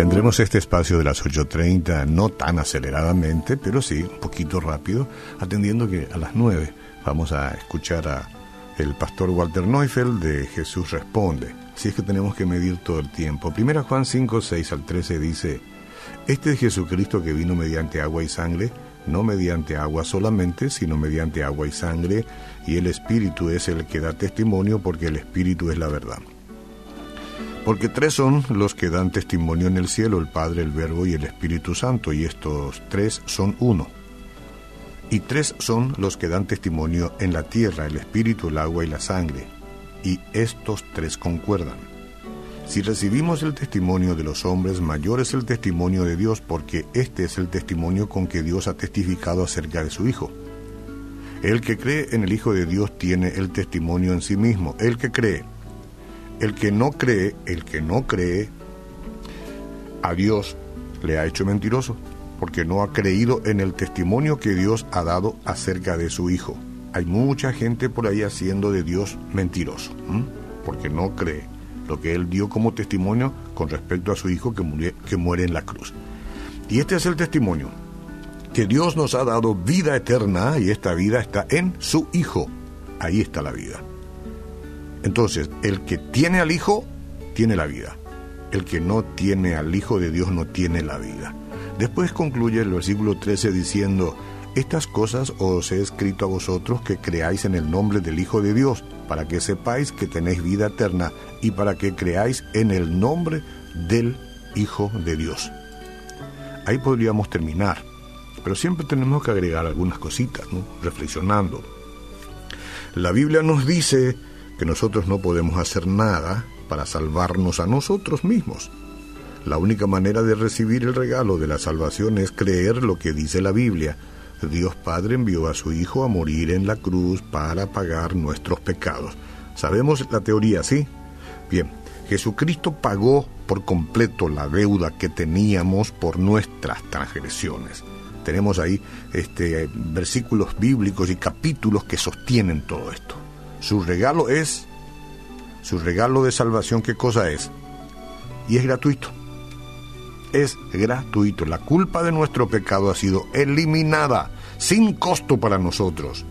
Tendremos este espacio de las 8.30, no tan aceleradamente, pero sí, un poquito rápido, atendiendo que a las 9 vamos a escuchar a el pastor Walter Neufeld de Jesús Responde. Así es que tenemos que medir todo el tiempo. Primera Juan 5, 6 al 13 dice, Este es Jesucristo que vino mediante agua y sangre, no mediante agua solamente, sino mediante agua y sangre, y el Espíritu es el que da testimonio porque el Espíritu es la verdad. Porque tres son los que dan testimonio en el cielo, el Padre, el Verbo y el Espíritu Santo, y estos tres son uno. Y tres son los que dan testimonio en la tierra, el Espíritu, el agua y la sangre, y estos tres concuerdan. Si recibimos el testimonio de los hombres, mayor es el testimonio de Dios, porque este es el testimonio con que Dios ha testificado acerca de su Hijo. El que cree en el Hijo de Dios tiene el testimonio en sí mismo. El que cree el que no cree, el que no cree a Dios le ha hecho mentiroso, porque no ha creído en el testimonio que Dios ha dado acerca de su Hijo. Hay mucha gente por ahí haciendo de Dios mentiroso, porque no cree lo que Él dio como testimonio con respecto a su Hijo que, que muere en la cruz. Y este es el testimonio, que Dios nos ha dado vida eterna y esta vida está en su Hijo. Ahí está la vida. Entonces, el que tiene al Hijo, tiene la vida. El que no tiene al Hijo de Dios no tiene la vida. Después concluye el versículo 13 diciendo, estas cosas os he escrito a vosotros que creáis en el nombre del Hijo de Dios, para que sepáis que tenéis vida eterna y para que creáis en el nombre del Hijo de Dios. Ahí podríamos terminar, pero siempre tenemos que agregar algunas cositas, ¿no? reflexionando. La Biblia nos dice que nosotros no podemos hacer nada para salvarnos a nosotros mismos. La única manera de recibir el regalo de la salvación es creer lo que dice la Biblia. Dios Padre envió a su Hijo a morir en la cruz para pagar nuestros pecados. ¿Sabemos la teoría, sí? Bien, Jesucristo pagó por completo la deuda que teníamos por nuestras transgresiones. Tenemos ahí este, versículos bíblicos y capítulos que sostienen todo esto. Su regalo es, su regalo de salvación, ¿qué cosa es? Y es gratuito. Es gratuito. La culpa de nuestro pecado ha sido eliminada sin costo para nosotros.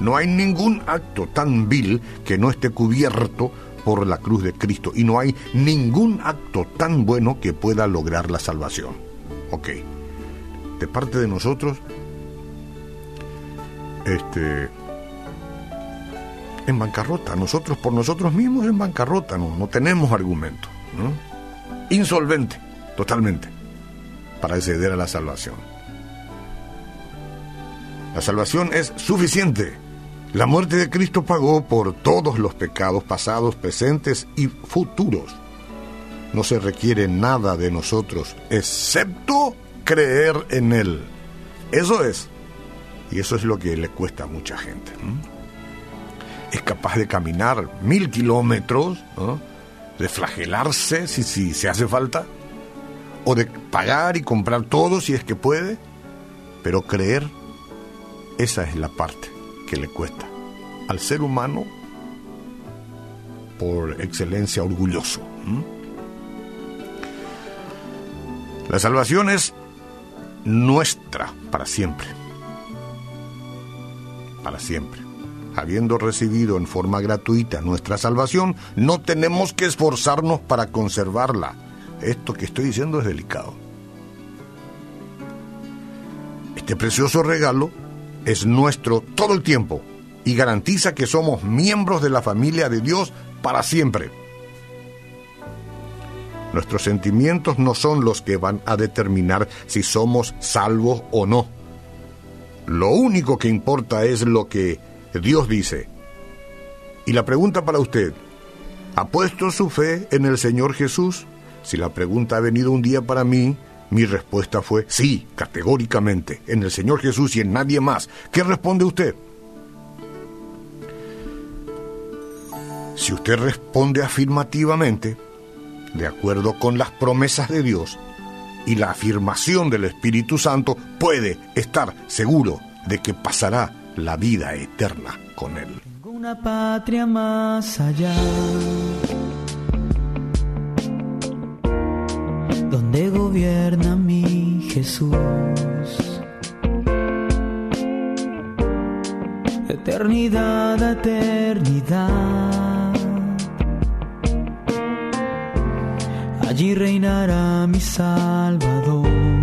No hay ningún acto tan vil que no esté cubierto por la cruz de Cristo y no hay ningún acto tan bueno que pueda lograr la salvación. Ok. De parte de nosotros, este, en bancarrota, nosotros por nosotros mismos en bancarrota, no, no tenemos argumento. Insolvente, totalmente, para acceder a la salvación. La salvación es suficiente. La muerte de Cristo pagó por todos los pecados pasados, presentes y futuros. No se requiere nada de nosotros excepto creer en Él. Eso es. Y eso es lo que le cuesta a mucha gente es capaz de caminar mil kilómetros, de flagelarse si, si se hace falta, o de pagar y comprar todo si es que puede, pero creer, esa es la parte que le cuesta al ser humano por excelencia orgulloso. La salvación es nuestra para siempre. Para siempre habiendo recibido en forma gratuita nuestra salvación, no tenemos que esforzarnos para conservarla. Esto que estoy diciendo es delicado. Este precioso regalo es nuestro todo el tiempo y garantiza que somos miembros de la familia de Dios para siempre. Nuestros sentimientos no son los que van a determinar si somos salvos o no. Lo único que importa es lo que Dios dice. Y la pregunta para usted, ¿ha puesto su fe en el Señor Jesús? Si la pregunta ha venido un día para mí, mi respuesta fue sí, categóricamente, en el Señor Jesús y en nadie más. ¿Qué responde usted? Si usted responde afirmativamente, de acuerdo con las promesas de Dios y la afirmación del Espíritu Santo, puede estar seguro de que pasará la vida eterna con Él. Tengo una patria más allá. donde gobierna mi Jesús. Eternidad eternidad. Allí reinará mi Salvador.